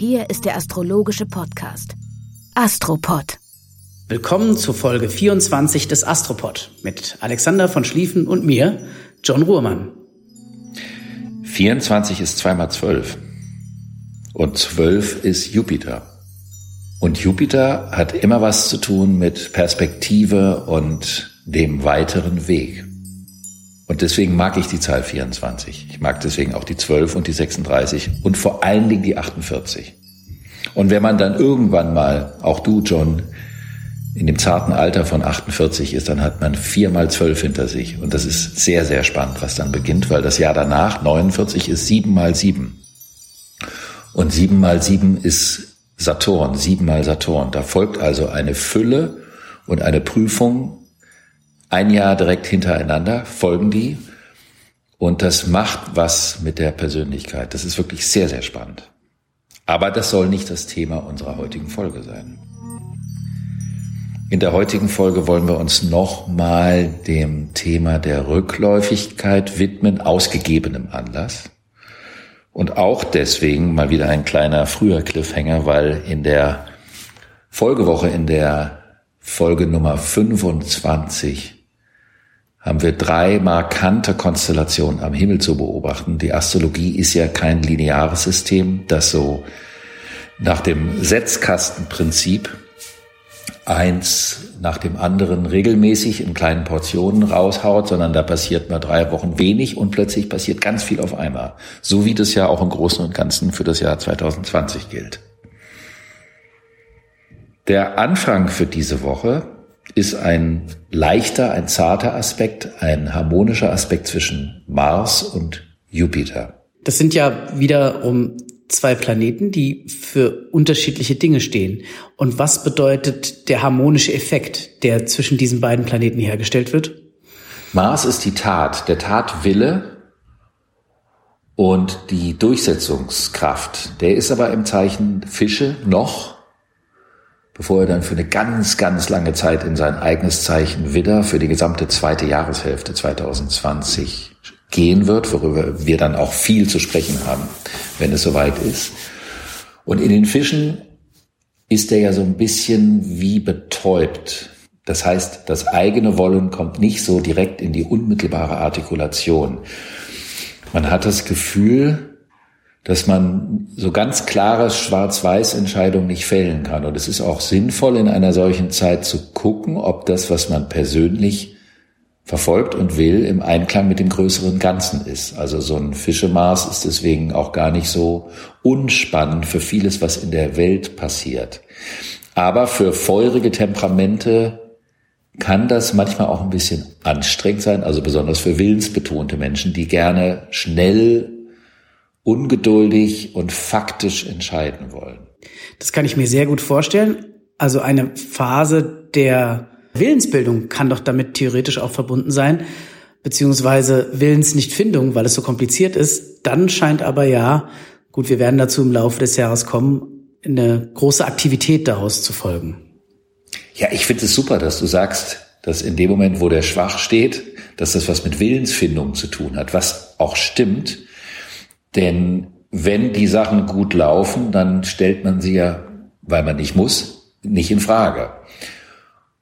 Hier ist der astrologische Podcast. Astropod. Willkommen zur Folge 24 des Astropod mit Alexander von Schlieffen und mir, John Ruhrmann. 24 ist zweimal 12 und 12 ist Jupiter. Und Jupiter hat immer was zu tun mit Perspektive und dem weiteren Weg. Und deswegen mag ich die Zahl 24. Ich mag deswegen auch die 12 und die 36 und vor allen Dingen die 48. Und wenn man dann irgendwann mal, auch du, John, in dem zarten Alter von 48 ist, dann hat man vier mal zwölf hinter sich. Und das ist sehr, sehr spannend, was dann beginnt, weil das Jahr danach, 49, ist sieben mal sieben. Und sieben mal sieben ist Saturn, sieben mal Saturn. Da folgt also eine Fülle und eine Prüfung. Ein Jahr direkt hintereinander folgen die. Und das macht was mit der Persönlichkeit. Das ist wirklich sehr, sehr spannend. Aber das soll nicht das Thema unserer heutigen Folge sein. In der heutigen Folge wollen wir uns nochmal dem Thema der Rückläufigkeit widmen, ausgegebenem Anlass. Und auch deswegen mal wieder ein kleiner früher Cliffhanger, weil in der Folgewoche, in der Folge Nummer 25, haben wir drei markante Konstellationen am Himmel zu beobachten. Die Astrologie ist ja kein lineares System, das so nach dem Setzkastenprinzip eins nach dem anderen regelmäßig in kleinen Portionen raushaut, sondern da passiert mal drei Wochen wenig und plötzlich passiert ganz viel auf einmal. So wie das ja auch im Großen und Ganzen für das Jahr 2020 gilt. Der Anfang für diese Woche ist ein leichter, ein zarter Aspekt, ein harmonischer Aspekt zwischen Mars und Jupiter. Das sind ja wiederum zwei Planeten, die für unterschiedliche Dinge stehen. Und was bedeutet der harmonische Effekt, der zwischen diesen beiden Planeten hergestellt wird? Mars ist die Tat, der Tatwille und die Durchsetzungskraft. Der ist aber im Zeichen Fische noch bevor er dann für eine ganz, ganz lange Zeit in sein eigenes Zeichen Widder für die gesamte zweite Jahreshälfte 2020 gehen wird, worüber wir dann auch viel zu sprechen haben, wenn es soweit ist. Und in den Fischen ist er ja so ein bisschen wie betäubt. Das heißt, das eigene Wollen kommt nicht so direkt in die unmittelbare Artikulation. Man hat das Gefühl, dass man so ganz klare Schwarz-Weiß-Entscheidungen nicht fällen kann. Und es ist auch sinnvoll, in einer solchen Zeit zu gucken, ob das, was man persönlich verfolgt und will, im Einklang mit dem größeren Ganzen ist. Also so ein Fischemaß ist deswegen auch gar nicht so unspannend für vieles, was in der Welt passiert. Aber für feurige Temperamente kann das manchmal auch ein bisschen anstrengend sein, also besonders für willensbetonte Menschen, die gerne schnell ungeduldig und faktisch entscheiden wollen. Das kann ich mir sehr gut vorstellen. Also eine Phase der Willensbildung kann doch damit theoretisch auch verbunden sein, beziehungsweise Willensnichtfindung, weil es so kompliziert ist. Dann scheint aber ja, gut, wir werden dazu im Laufe des Jahres kommen, eine große Aktivität daraus zu folgen. Ja, ich finde es super, dass du sagst, dass in dem Moment, wo der schwach steht, dass das was mit Willensfindung zu tun hat, was auch stimmt. Denn wenn die Sachen gut laufen, dann stellt man sie ja, weil man nicht muss, nicht in Frage.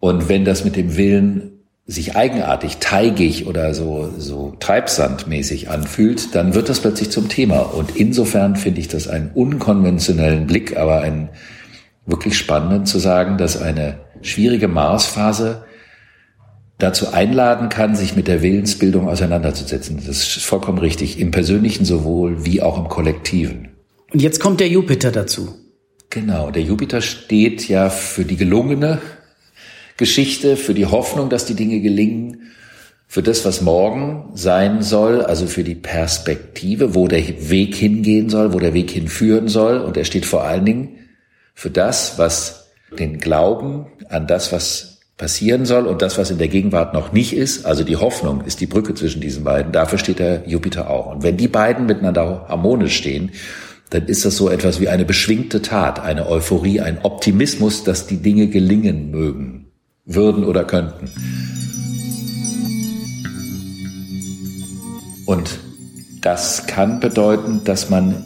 Und wenn das mit dem Willen sich eigenartig, teigig oder so, so treibsandmäßig anfühlt, dann wird das plötzlich zum Thema. Und insofern finde ich das einen unkonventionellen Blick, aber einen wirklich spannenden zu sagen, dass eine schwierige Marsphase dazu einladen kann, sich mit der Willensbildung auseinanderzusetzen. Das ist vollkommen richtig, im persönlichen sowohl wie auch im kollektiven. Und jetzt kommt der Jupiter dazu. Genau, der Jupiter steht ja für die gelungene Geschichte, für die Hoffnung, dass die Dinge gelingen, für das, was morgen sein soll, also für die Perspektive, wo der Weg hingehen soll, wo der Weg hinführen soll. Und er steht vor allen Dingen für das, was den Glauben an das, was passieren soll und das, was in der Gegenwart noch nicht ist, also die Hoffnung ist die Brücke zwischen diesen beiden. Dafür steht der Jupiter auch. Und wenn die beiden miteinander harmonisch stehen, dann ist das so etwas wie eine beschwingte Tat, eine Euphorie, ein Optimismus, dass die Dinge gelingen mögen, würden oder könnten. Und das kann bedeuten, dass man,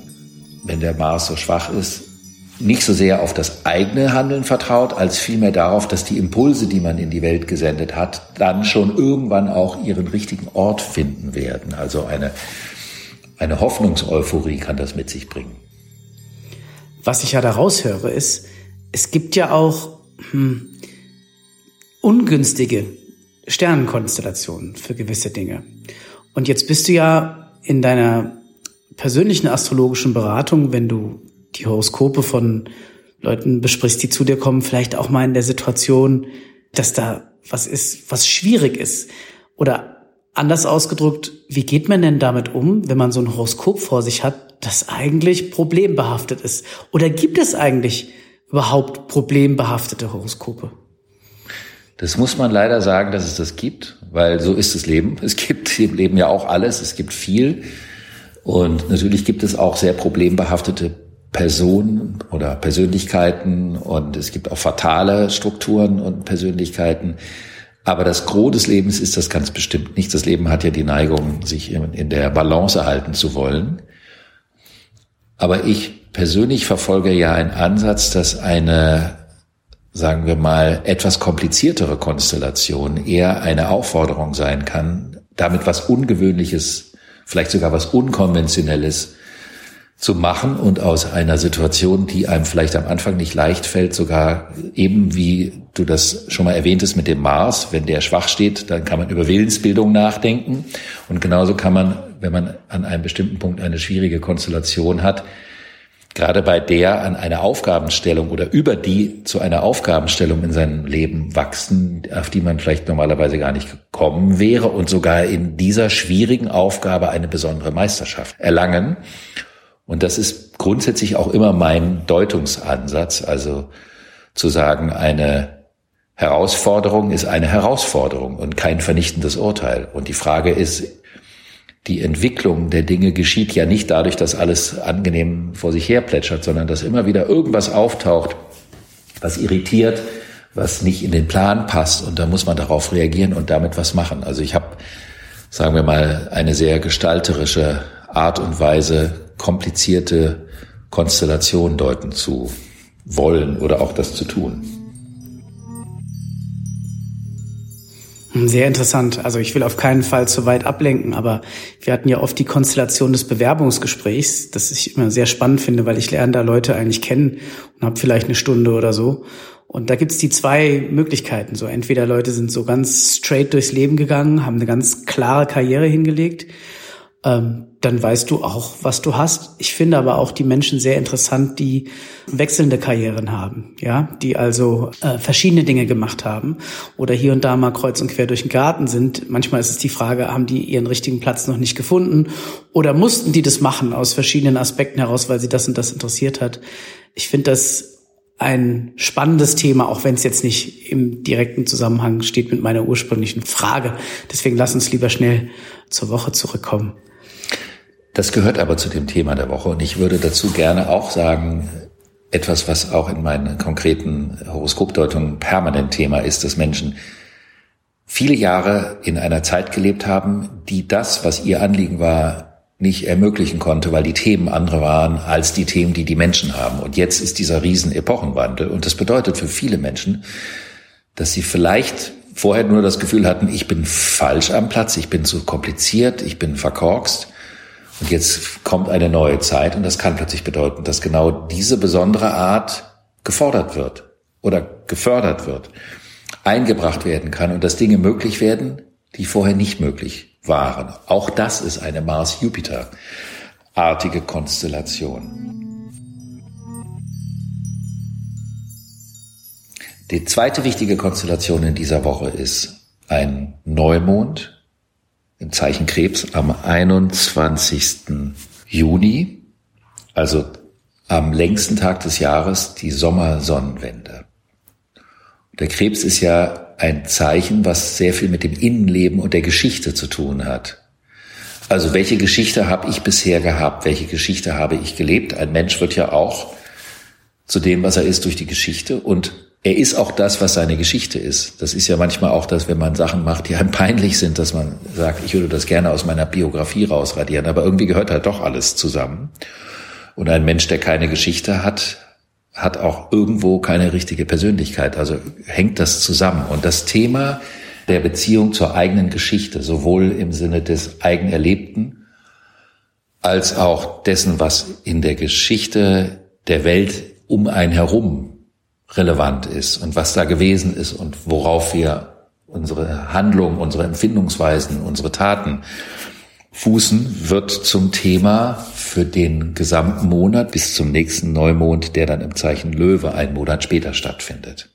wenn der Mars so schwach ist, nicht so sehr auf das eigene Handeln vertraut, als vielmehr darauf, dass die Impulse, die man in die Welt gesendet hat, dann schon irgendwann auch ihren richtigen Ort finden werden. Also eine, eine Hoffnungseuphorie kann das mit sich bringen. Was ich ja daraus höre, ist, es gibt ja auch hm, ungünstige Sternenkonstellationen für gewisse Dinge. Und jetzt bist du ja in deiner persönlichen astrologischen Beratung, wenn du die Horoskope von Leuten besprichst, die zu dir kommen, vielleicht auch mal in der Situation, dass da was ist, was schwierig ist. Oder anders ausgedrückt, wie geht man denn damit um, wenn man so ein Horoskop vor sich hat, das eigentlich problembehaftet ist? Oder gibt es eigentlich überhaupt problembehaftete Horoskope? Das muss man leider sagen, dass es das gibt, weil so ist das Leben. Es gibt im Leben ja auch alles, es gibt viel. Und natürlich gibt es auch sehr problembehaftete Personen oder Persönlichkeiten und es gibt auch fatale Strukturen und Persönlichkeiten. Aber das Gros des Lebens ist das ganz bestimmt nicht. Das Leben hat ja die Neigung, sich in der Balance erhalten zu wollen. Aber ich persönlich verfolge ja einen Ansatz, dass eine sagen wir mal, etwas kompliziertere Konstellation eher eine Aufforderung sein kann, damit was Ungewöhnliches, vielleicht sogar was Unkonventionelles zu machen und aus einer Situation, die einem vielleicht am Anfang nicht leicht fällt, sogar eben wie du das schon mal erwähntest mit dem Mars, wenn der schwach steht, dann kann man über Willensbildung nachdenken und genauso kann man, wenn man an einem bestimmten Punkt eine schwierige Konstellation hat, gerade bei der an eine Aufgabenstellung oder über die zu einer Aufgabenstellung in seinem Leben wachsen, auf die man vielleicht normalerweise gar nicht gekommen wäre und sogar in dieser schwierigen Aufgabe eine besondere Meisterschaft erlangen. Und das ist grundsätzlich auch immer mein Deutungsansatz, also zu sagen, eine Herausforderung ist eine Herausforderung und kein vernichtendes Urteil. Und die Frage ist, die Entwicklung der Dinge geschieht ja nicht dadurch, dass alles angenehm vor sich her plätschert, sondern dass immer wieder irgendwas auftaucht, was irritiert, was nicht in den Plan passt und da muss man darauf reagieren und damit was machen. Also ich habe, sagen wir mal, eine sehr gestalterische Art und Weise, komplizierte Konstellationen deuten zu wollen oder auch das zu tun. Sehr interessant. Also ich will auf keinen Fall zu weit ablenken, aber wir hatten ja oft die Konstellation des Bewerbungsgesprächs, das ich immer sehr spannend finde, weil ich lerne da Leute eigentlich kennen und habe vielleicht eine Stunde oder so. Und da gibt's die zwei Möglichkeiten. So entweder Leute sind so ganz straight durchs Leben gegangen, haben eine ganz klare Karriere hingelegt ähm, dann weißt du auch, was du hast. Ich finde aber auch die Menschen sehr interessant, die wechselnde Karrieren haben, ja, die also äh, verschiedene Dinge gemacht haben oder hier und da mal kreuz und quer durch den Garten sind. Manchmal ist es die Frage, haben die ihren richtigen Platz noch nicht gefunden oder mussten die das machen aus verschiedenen Aspekten heraus, weil sie das und das interessiert hat. Ich finde das ein spannendes Thema, auch wenn es jetzt nicht im direkten Zusammenhang steht mit meiner ursprünglichen Frage. Deswegen lass uns lieber schnell zur Woche zurückkommen. Das gehört aber zu dem Thema der Woche und ich würde dazu gerne auch sagen, etwas, was auch in meinen konkreten Horoskopdeutungen permanent Thema ist, dass Menschen viele Jahre in einer Zeit gelebt haben, die das, was ihr Anliegen war, nicht ermöglichen konnte, weil die Themen andere waren als die Themen, die die Menschen haben. Und jetzt ist dieser riesen Epochenwandel. Und das bedeutet für viele Menschen, dass sie vielleicht vorher nur das Gefühl hatten, ich bin falsch am Platz, ich bin zu kompliziert, ich bin verkorkst. Und jetzt kommt eine neue Zeit und das kann plötzlich bedeuten, dass genau diese besondere Art gefordert wird oder gefördert wird, eingebracht werden kann und dass Dinge möglich werden, die vorher nicht möglich waren. Auch das ist eine Mars-Jupiter-artige Konstellation. Die zweite wichtige Konstellation in dieser Woche ist ein Neumond im Zeichen Krebs am 21. Juni, also am längsten Tag des Jahres, die Sommersonnenwende. Der Krebs ist ja ein Zeichen, was sehr viel mit dem Innenleben und der Geschichte zu tun hat. Also welche Geschichte habe ich bisher gehabt? Welche Geschichte habe ich gelebt? Ein Mensch wird ja auch zu dem, was er ist, durch die Geschichte. Und er ist auch das, was seine Geschichte ist. Das ist ja manchmal auch das, wenn man Sachen macht, die einem peinlich sind, dass man sagt, ich würde das gerne aus meiner Biografie rausradieren. Aber irgendwie gehört halt doch alles zusammen. Und ein Mensch, der keine Geschichte hat, hat auch irgendwo keine richtige Persönlichkeit. Also hängt das zusammen. Und das Thema der Beziehung zur eigenen Geschichte, sowohl im Sinne des Eigenerlebten als auch dessen, was in der Geschichte der Welt um einen herum relevant ist und was da gewesen ist und worauf wir unsere Handlungen, unsere Empfindungsweisen, unsere Taten fußen, wird zum Thema für den gesamten Monat bis zum nächsten Neumond, der dann im Zeichen Löwe einen Monat später stattfindet.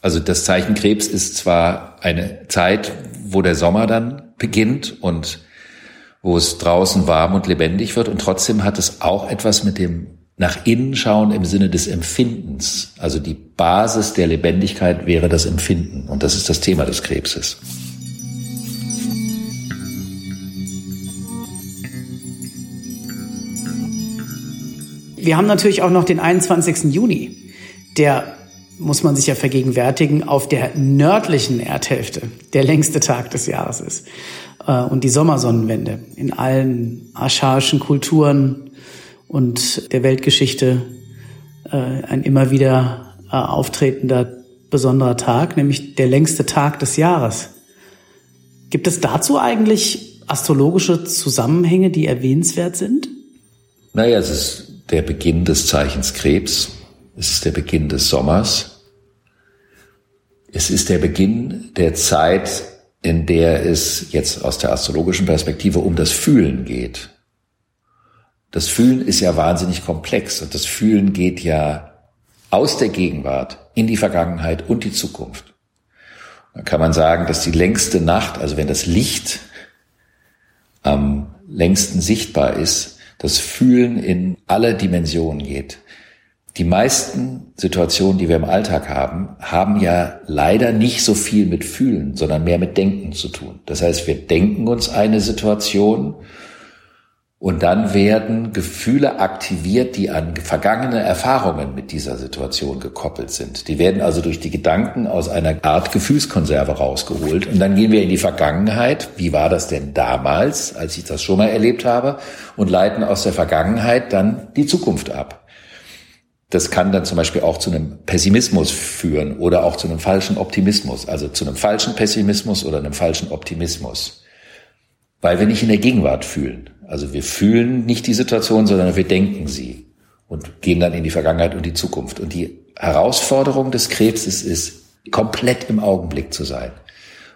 Also das Zeichen Krebs ist zwar eine Zeit, wo der Sommer dann beginnt und wo es draußen warm und lebendig wird und trotzdem hat es auch etwas mit dem nach innen schauen im Sinne des Empfindens. Also die Basis der Lebendigkeit wäre das Empfinden. Und das ist das Thema des Krebses. Wir haben natürlich auch noch den 21. Juni. Der muss man sich ja vergegenwärtigen, auf der nördlichen Erdhälfte der längste Tag des Jahres ist. Äh, und die Sommersonnenwende in allen archaischen Kulturen und der Weltgeschichte äh, ein immer wieder äh, auftretender besonderer Tag, nämlich der längste Tag des Jahres. Gibt es dazu eigentlich astrologische Zusammenhänge, die erwähnenswert sind? Naja, es ist der Beginn des Zeichens Krebs. Es ist der Beginn des Sommers. Es ist der Beginn der Zeit, in der es jetzt aus der astrologischen Perspektive um das Fühlen geht. Das Fühlen ist ja wahnsinnig komplex und das Fühlen geht ja aus der Gegenwart in die Vergangenheit und die Zukunft. Da kann man sagen, dass die längste Nacht, also wenn das Licht am längsten sichtbar ist, das Fühlen in alle Dimensionen geht. Die meisten Situationen, die wir im Alltag haben, haben ja leider nicht so viel mit Fühlen, sondern mehr mit Denken zu tun. Das heißt, wir denken uns eine Situation und dann werden Gefühle aktiviert, die an vergangene Erfahrungen mit dieser Situation gekoppelt sind. Die werden also durch die Gedanken aus einer Art Gefühlskonserve rausgeholt. Und dann gehen wir in die Vergangenheit. Wie war das denn damals, als ich das schon mal erlebt habe? Und leiten aus der Vergangenheit dann die Zukunft ab. Das kann dann zum Beispiel auch zu einem Pessimismus führen oder auch zu einem falschen Optimismus, also zu einem falschen Pessimismus oder einem falschen Optimismus, weil wir nicht in der Gegenwart fühlen. Also wir fühlen nicht die Situation, sondern wir denken sie und gehen dann in die Vergangenheit und die Zukunft. Und die Herausforderung des Krebses ist, komplett im Augenblick zu sein.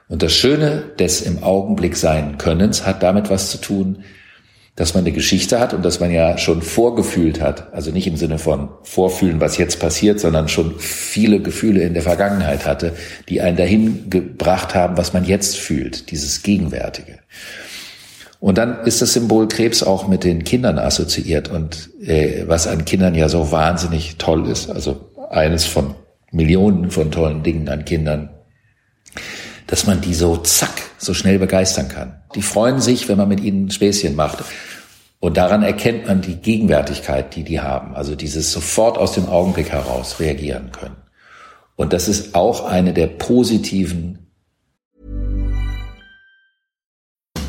Und das Schöne des im Augenblick sein Könnens hat damit was zu tun, dass man eine Geschichte hat und dass man ja schon vorgefühlt hat. Also nicht im Sinne von vorfühlen, was jetzt passiert, sondern schon viele Gefühle in der Vergangenheit hatte, die einen dahin gebracht haben, was man jetzt fühlt, dieses Gegenwärtige. Und dann ist das Symbol Krebs auch mit den Kindern assoziiert und äh, was an Kindern ja so wahnsinnig toll ist, also eines von Millionen von tollen Dingen an Kindern, dass man die so zack, so schnell begeistern kann. Die freuen sich, wenn man mit ihnen Späßchen macht. Und daran erkennt man die Gegenwärtigkeit, die die haben. Also dieses sofort aus dem Augenblick heraus reagieren können. Und das ist auch eine der positiven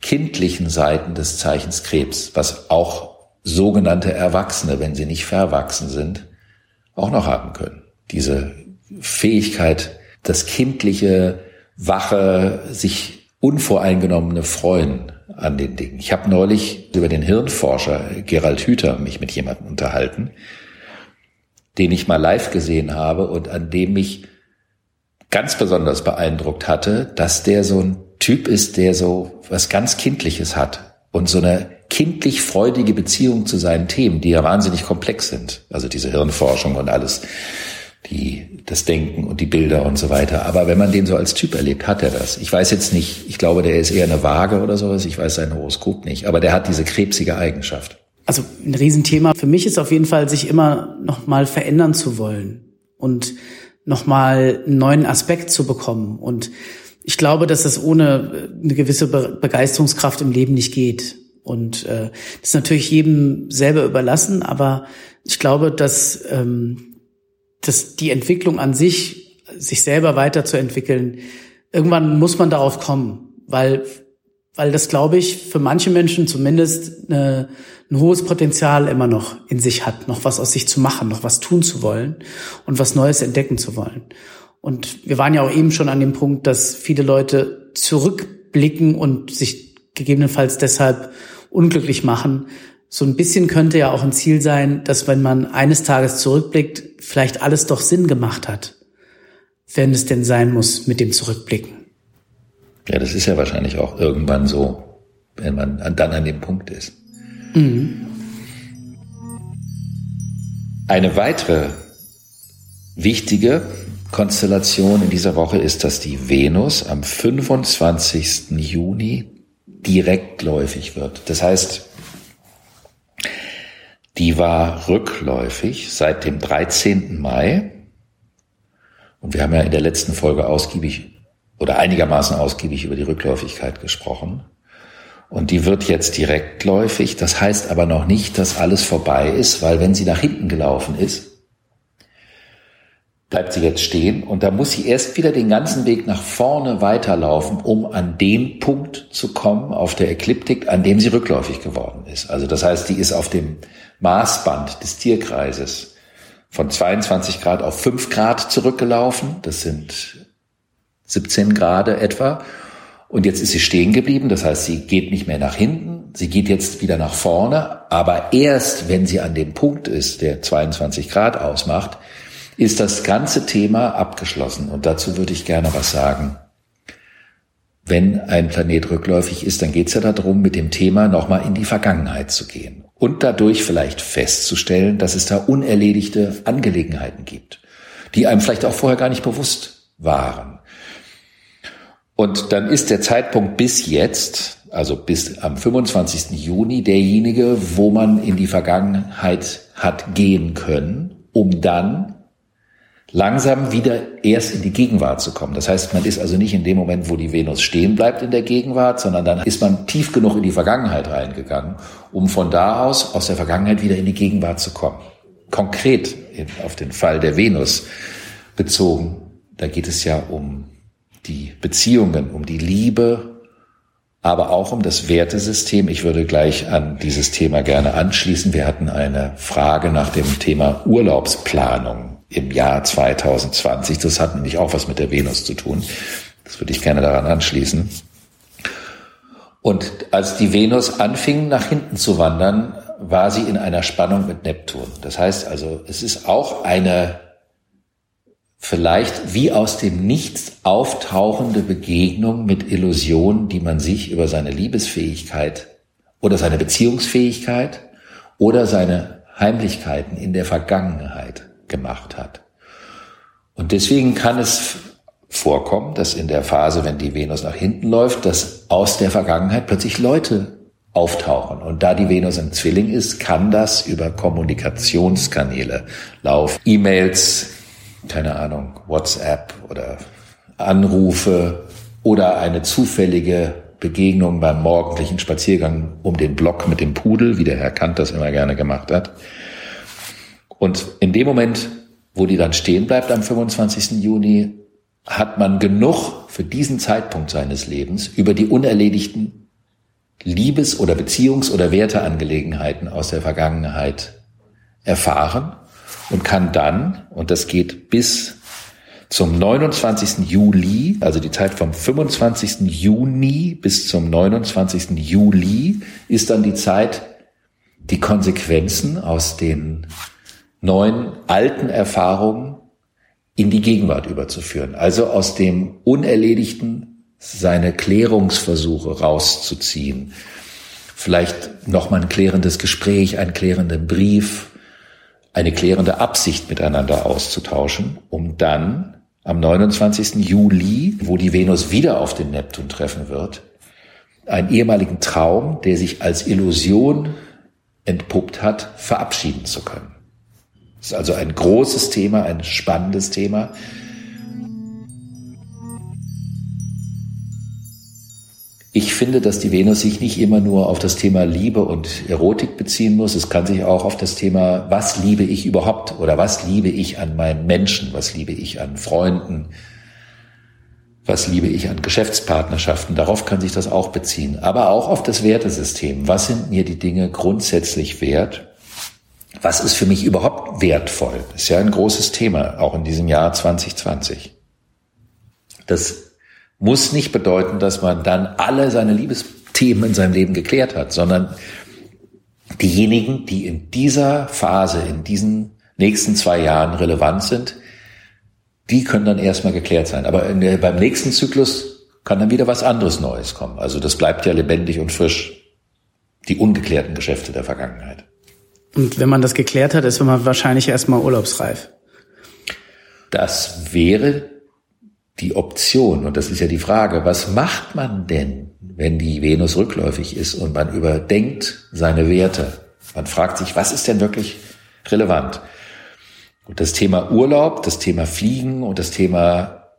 Kindlichen Seiten des Zeichens Krebs, was auch sogenannte Erwachsene, wenn sie nicht verwachsen sind, auch noch haben können. Diese Fähigkeit, das Kindliche wache, sich unvoreingenommene Freuen an den Dingen. Ich habe neulich über den Hirnforscher Gerald Hüther mich mit jemandem unterhalten, den ich mal live gesehen habe und an dem mich ganz besonders beeindruckt hatte, dass der so ein Typ ist, der so was ganz Kindliches hat und so eine kindlich freudige Beziehung zu seinen Themen, die ja wahnsinnig komplex sind. Also diese Hirnforschung und alles, die, das Denken und die Bilder und so weiter. Aber wenn man den so als Typ erlebt, hat er das. Ich weiß jetzt nicht, ich glaube, der ist eher eine Waage oder sowas. Ich weiß sein Horoskop nicht. Aber der hat diese krebsige Eigenschaft. Also ein Riesenthema für mich ist auf jeden Fall, sich immer noch mal verändern zu wollen und noch mal einen neuen Aspekt zu bekommen. Und ich glaube, dass das ohne eine gewisse Begeisterungskraft im Leben nicht geht. Und äh, das ist natürlich jedem selber überlassen, aber ich glaube, dass, ähm, dass die Entwicklung an sich, sich selber weiterzuentwickeln, irgendwann muss man darauf kommen, weil, weil das, glaube ich, für manche Menschen zumindest eine, ein hohes Potenzial immer noch in sich hat, noch was aus sich zu machen, noch was tun zu wollen und was Neues entdecken zu wollen. Und wir waren ja auch eben schon an dem Punkt, dass viele Leute zurückblicken und sich gegebenenfalls deshalb unglücklich machen. So ein bisschen könnte ja auch ein Ziel sein, dass wenn man eines Tages zurückblickt, vielleicht alles doch Sinn gemacht hat, wenn es denn sein muss mit dem Zurückblicken. Ja, das ist ja wahrscheinlich auch irgendwann so, wenn man dann an dem Punkt ist. Mhm. Eine weitere wichtige Konstellation in dieser Woche ist, dass die Venus am 25. Juni direktläufig wird. Das heißt, die war rückläufig seit dem 13. Mai. Und wir haben ja in der letzten Folge ausgiebig oder einigermaßen ausgiebig über die Rückläufigkeit gesprochen. Und die wird jetzt direktläufig. Das heißt aber noch nicht, dass alles vorbei ist, weil wenn sie nach hinten gelaufen ist, bleibt sie jetzt stehen und da muss sie erst wieder den ganzen Weg nach vorne weiterlaufen, um an den Punkt zu kommen auf der Ekliptik, an dem sie rückläufig geworden ist. Also das heißt, die ist auf dem Maßband des Tierkreises von 22 Grad auf 5 Grad zurückgelaufen. Das sind 17 Grad etwa. Und jetzt ist sie stehen geblieben. Das heißt, sie geht nicht mehr nach hinten. Sie geht jetzt wieder nach vorne. Aber erst, wenn sie an dem Punkt ist, der 22 Grad ausmacht, ist das ganze Thema abgeschlossen. Und dazu würde ich gerne was sagen. Wenn ein Planet rückläufig ist, dann geht es ja darum, mit dem Thema nochmal in die Vergangenheit zu gehen und dadurch vielleicht festzustellen, dass es da unerledigte Angelegenheiten gibt, die einem vielleicht auch vorher gar nicht bewusst waren. Und dann ist der Zeitpunkt bis jetzt, also bis am 25. Juni, derjenige, wo man in die Vergangenheit hat gehen können, um dann langsam wieder erst in die Gegenwart zu kommen. Das heißt, man ist also nicht in dem Moment, wo die Venus stehen bleibt in der Gegenwart, sondern dann ist man tief genug in die Vergangenheit reingegangen, um von da aus, aus der Vergangenheit wieder in die Gegenwart zu kommen. Konkret auf den Fall der Venus bezogen, da geht es ja um die Beziehungen, um die Liebe, aber auch um das Wertesystem. Ich würde gleich an dieses Thema gerne anschließen. Wir hatten eine Frage nach dem Thema Urlaubsplanung im Jahr 2020. Das hat nämlich auch was mit der Venus zu tun. Das würde ich gerne daran anschließen. Und als die Venus anfing, nach hinten zu wandern, war sie in einer Spannung mit Neptun. Das heißt also, es ist auch eine vielleicht wie aus dem Nichts auftauchende Begegnung mit Illusionen, die man sich über seine Liebesfähigkeit oder seine Beziehungsfähigkeit oder seine Heimlichkeiten in der Vergangenheit gemacht hat. Und deswegen kann es vorkommen, dass in der Phase, wenn die Venus nach hinten läuft, dass aus der Vergangenheit plötzlich Leute auftauchen. Und da die Venus im Zwilling ist, kann das über Kommunikationskanäle laufen. E-Mails, keine Ahnung, WhatsApp oder Anrufe oder eine zufällige Begegnung beim morgendlichen Spaziergang um den Block mit dem Pudel, wie der Herr Kant das immer gerne gemacht hat. Und in dem Moment, wo die dann stehen bleibt am 25. Juni, hat man genug für diesen Zeitpunkt seines Lebens über die unerledigten Liebes- oder Beziehungs- oder Werteangelegenheiten aus der Vergangenheit erfahren und kann dann, und das geht bis Zum 29. Juli, also die Zeit vom 25. Juni bis zum 29. Juli, ist dann die Zeit, die Konsequenzen aus den neuen alten Erfahrungen in die Gegenwart überzuführen. Also aus dem Unerledigten seine Klärungsversuche rauszuziehen. Vielleicht nochmal ein klärendes Gespräch, einen klärenden Brief, eine klärende Absicht miteinander auszutauschen, um dann am 29. Juli, wo die Venus wieder auf den Neptun treffen wird, einen ehemaligen Traum, der sich als Illusion entpuppt hat, verabschieden zu können. Das ist also ein großes Thema, ein spannendes Thema. Ich finde, dass die Venus sich nicht immer nur auf das Thema Liebe und Erotik beziehen muss. Es kann sich auch auf das Thema, was liebe ich überhaupt oder was liebe ich an meinen Menschen, was liebe ich an Freunden, was liebe ich an Geschäftspartnerschaften, darauf kann sich das auch beziehen. Aber auch auf das Wertesystem. Was sind mir die Dinge grundsätzlich wert? Was ist für mich überhaupt wertvoll? Das ist ja ein großes Thema, auch in diesem Jahr 2020. Das muss nicht bedeuten, dass man dann alle seine Liebesthemen in seinem Leben geklärt hat, sondern diejenigen, die in dieser Phase, in diesen nächsten zwei Jahren relevant sind, die können dann erstmal geklärt sein. Aber der, beim nächsten Zyklus kann dann wieder was anderes Neues kommen. Also das bleibt ja lebendig und frisch. Die ungeklärten Geschäfte der Vergangenheit. Und wenn man das geklärt hat, ist man wahrscheinlich erstmal urlaubsreif. Das wäre die Option. Und das ist ja die Frage, was macht man denn, wenn die Venus rückläufig ist und man überdenkt seine Werte? Man fragt sich, was ist denn wirklich relevant? Und das Thema Urlaub, das Thema Fliegen und das Thema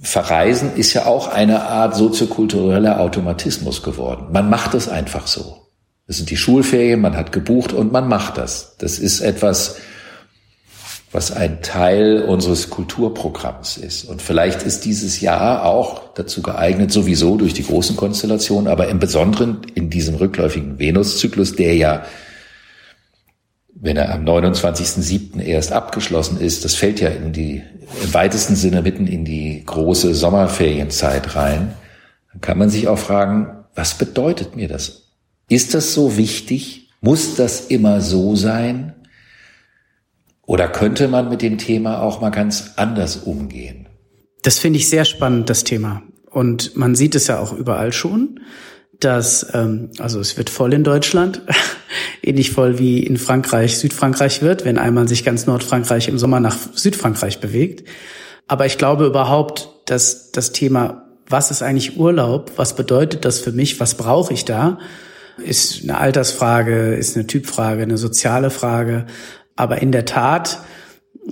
Verreisen ist ja auch eine Art soziokultureller Automatismus geworden. Man macht es einfach so. Das sind die Schulferien, man hat gebucht und man macht das. Das ist etwas, was ein Teil unseres Kulturprogramms ist. Und vielleicht ist dieses Jahr auch dazu geeignet, sowieso durch die großen Konstellationen, aber im Besonderen in diesem rückläufigen Venuszyklus, der ja, wenn er am 29.07. erst abgeschlossen ist, das fällt ja in die, im weitesten Sinne mitten in die große Sommerferienzeit rein, dann kann man sich auch fragen, was bedeutet mir das ist das so wichtig? Muss das immer so sein? Oder könnte man mit dem Thema auch mal ganz anders umgehen? Das finde ich sehr spannend, das Thema. Und man sieht es ja auch überall schon, dass, ähm, also es wird voll in Deutschland, ähnlich voll wie in Frankreich, Südfrankreich wird, wenn einmal sich ganz Nordfrankreich im Sommer nach Südfrankreich bewegt. Aber ich glaube überhaupt, dass das Thema, was ist eigentlich Urlaub, was bedeutet das für mich, was brauche ich da, ist eine Altersfrage, ist eine Typfrage, eine soziale Frage. Aber in der Tat,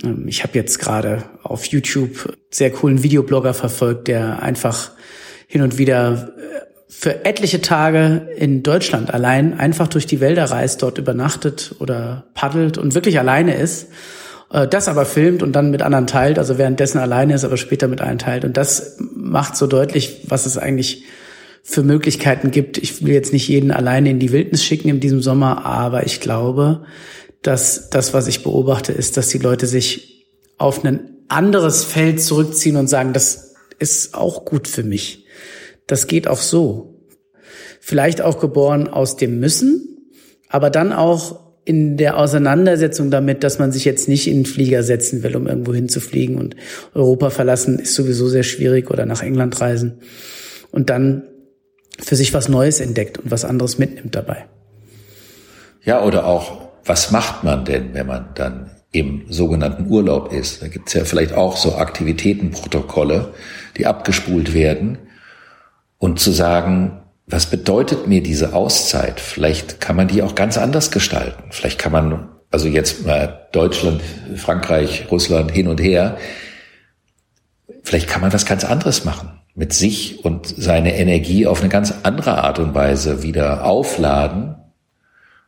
ähm, ich habe jetzt gerade auf YouTube sehr coolen Videoblogger verfolgt, der einfach hin und wieder äh, für etliche Tage in Deutschland allein einfach durch die Wälder reist, dort übernachtet oder paddelt und wirklich alleine ist. Äh, das aber filmt und dann mit anderen teilt, also währenddessen alleine ist, aber später mit allen teilt. Und das macht so deutlich, was es eigentlich für Möglichkeiten gibt. Ich will jetzt nicht jeden alleine in die Wildnis schicken in diesem Sommer, aber ich glaube, dass das, was ich beobachte, ist, dass die Leute sich auf ein anderes Feld zurückziehen und sagen, das ist auch gut für mich. Das geht auch so. Vielleicht auch geboren aus dem Müssen, aber dann auch in der Auseinandersetzung damit, dass man sich jetzt nicht in den Flieger setzen will, um irgendwo hinzufliegen und Europa verlassen ist sowieso sehr schwierig oder nach England reisen. Und dann für sich was Neues entdeckt und was anderes mitnimmt dabei. Ja, oder auch, was macht man denn, wenn man dann im sogenannten Urlaub ist? Da gibt's ja vielleicht auch so Aktivitätenprotokolle, die abgespult werden und zu sagen, was bedeutet mir diese Auszeit? Vielleicht kann man die auch ganz anders gestalten. Vielleicht kann man, also jetzt mal Deutschland, Frankreich, Russland hin und her, vielleicht kann man was ganz anderes machen mit sich und seine Energie auf eine ganz andere Art und Weise wieder aufladen,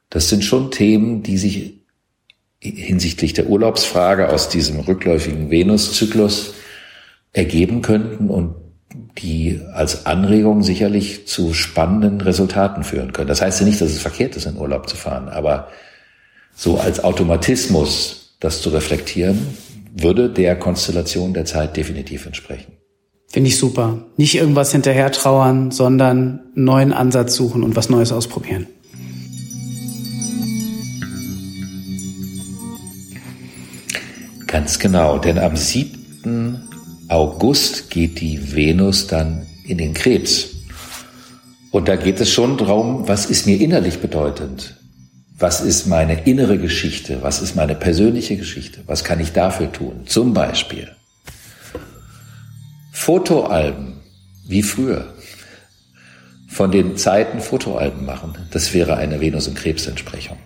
das sind schon Themen, die sich hinsichtlich der Urlaubsfrage aus diesem rückläufigen Venuszyklus ergeben könnten und die als Anregung sicherlich zu spannenden Resultaten führen können. Das heißt ja nicht, dass es verkehrt ist, in Urlaub zu fahren, aber so als Automatismus das zu reflektieren, würde der Konstellation der Zeit definitiv entsprechen. Finde ich super. Nicht irgendwas hinterher trauern, sondern einen neuen Ansatz suchen und was Neues ausprobieren. Ganz genau, denn am 7. August geht die Venus dann in den Krebs. Und da geht es schon darum, was ist mir innerlich bedeutend? Was ist meine innere Geschichte? Was ist meine persönliche Geschichte? Was kann ich dafür tun? Zum Beispiel Fotoalben, wie früher. Von den Zeiten Fotoalben machen. Das wäre eine Venus- und Krebsentsprechung.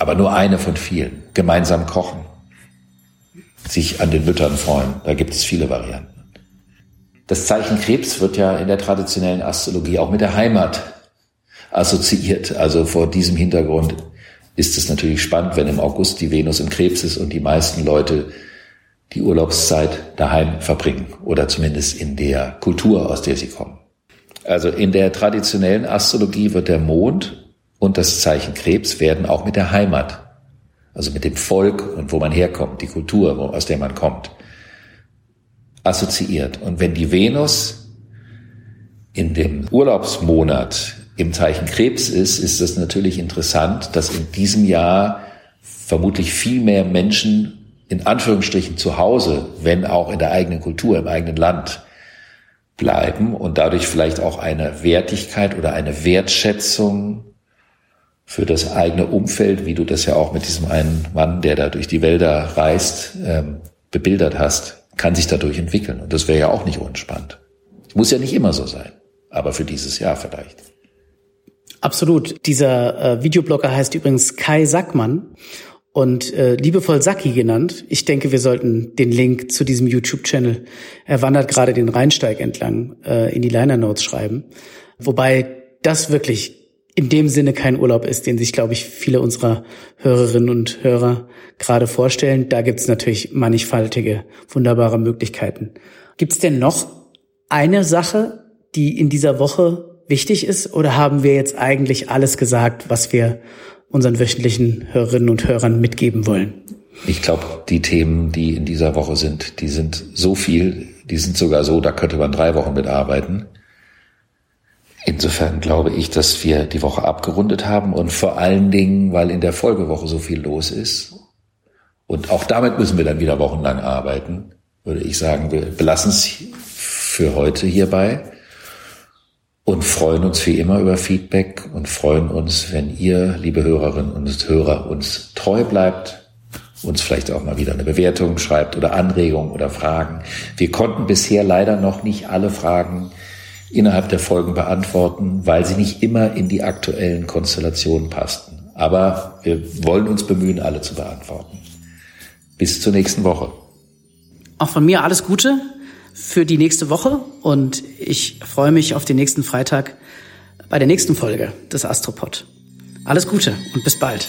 Aber nur eine von vielen. Gemeinsam kochen. Sich an den Müttern freuen. Da gibt es viele Varianten. Das Zeichen Krebs wird ja in der traditionellen Astrologie auch mit der Heimat assoziiert. Also vor diesem Hintergrund ist es natürlich spannend, wenn im August die Venus im Krebs ist und die meisten Leute die Urlaubszeit daheim verbringen oder zumindest in der Kultur, aus der sie kommen. Also in der traditionellen Astrologie wird der Mond und das Zeichen Krebs werden auch mit der Heimat, also mit dem Volk und wo man herkommt, die Kultur, aus der man kommt, assoziiert. Und wenn die Venus in dem Urlaubsmonat im Zeichen Krebs ist, ist es natürlich interessant, dass in diesem Jahr vermutlich viel mehr Menschen in Anführungsstrichen zu Hause, wenn auch in der eigenen Kultur, im eigenen Land bleiben und dadurch vielleicht auch eine Wertigkeit oder eine Wertschätzung für das eigene Umfeld, wie du das ja auch mit diesem einen Mann, der da durch die Wälder reist, ähm, bebildert hast, kann sich dadurch entwickeln. Und das wäre ja auch nicht unspannend. Muss ja nicht immer so sein, aber für dieses Jahr vielleicht. Absolut. Dieser äh, Videoblogger heißt übrigens Kai Sackmann und äh, liebevoll Saki genannt. Ich denke, wir sollten den Link zu diesem YouTube-Channel, er wandert gerade den Rheinsteig entlang, äh, in die Liner Notes schreiben. Wobei das wirklich in dem Sinne kein Urlaub ist, den sich, glaube ich, viele unserer Hörerinnen und Hörer gerade vorstellen. Da gibt's natürlich mannigfaltige, wunderbare Möglichkeiten. Gibt's denn noch eine Sache, die in dieser Woche wichtig ist? Oder haben wir jetzt eigentlich alles gesagt, was wir unseren wöchentlichen Hörerinnen und Hörern mitgeben wollen? Ich glaube, die Themen, die in dieser Woche sind, die sind so viel, die sind sogar so, da könnte man drei Wochen mitarbeiten. Insofern glaube ich, dass wir die Woche abgerundet haben und vor allen Dingen, weil in der Folgewoche so viel los ist. Und auch damit müssen wir dann wieder wochenlang arbeiten, würde ich sagen, wir belassen es für heute hierbei und freuen uns wie immer über Feedback und freuen uns, wenn ihr, liebe Hörerinnen und Hörer, uns treu bleibt, uns vielleicht auch mal wieder eine Bewertung schreibt oder Anregungen oder Fragen. Wir konnten bisher leider noch nicht alle Fragen innerhalb der Folgen beantworten, weil sie nicht immer in die aktuellen Konstellationen passten. Aber wir wollen uns bemühen, alle zu beantworten. Bis zur nächsten Woche. Auch von mir alles Gute für die nächste Woche und ich freue mich auf den nächsten Freitag bei der nächsten Folge des Astropod. Alles Gute und bis bald.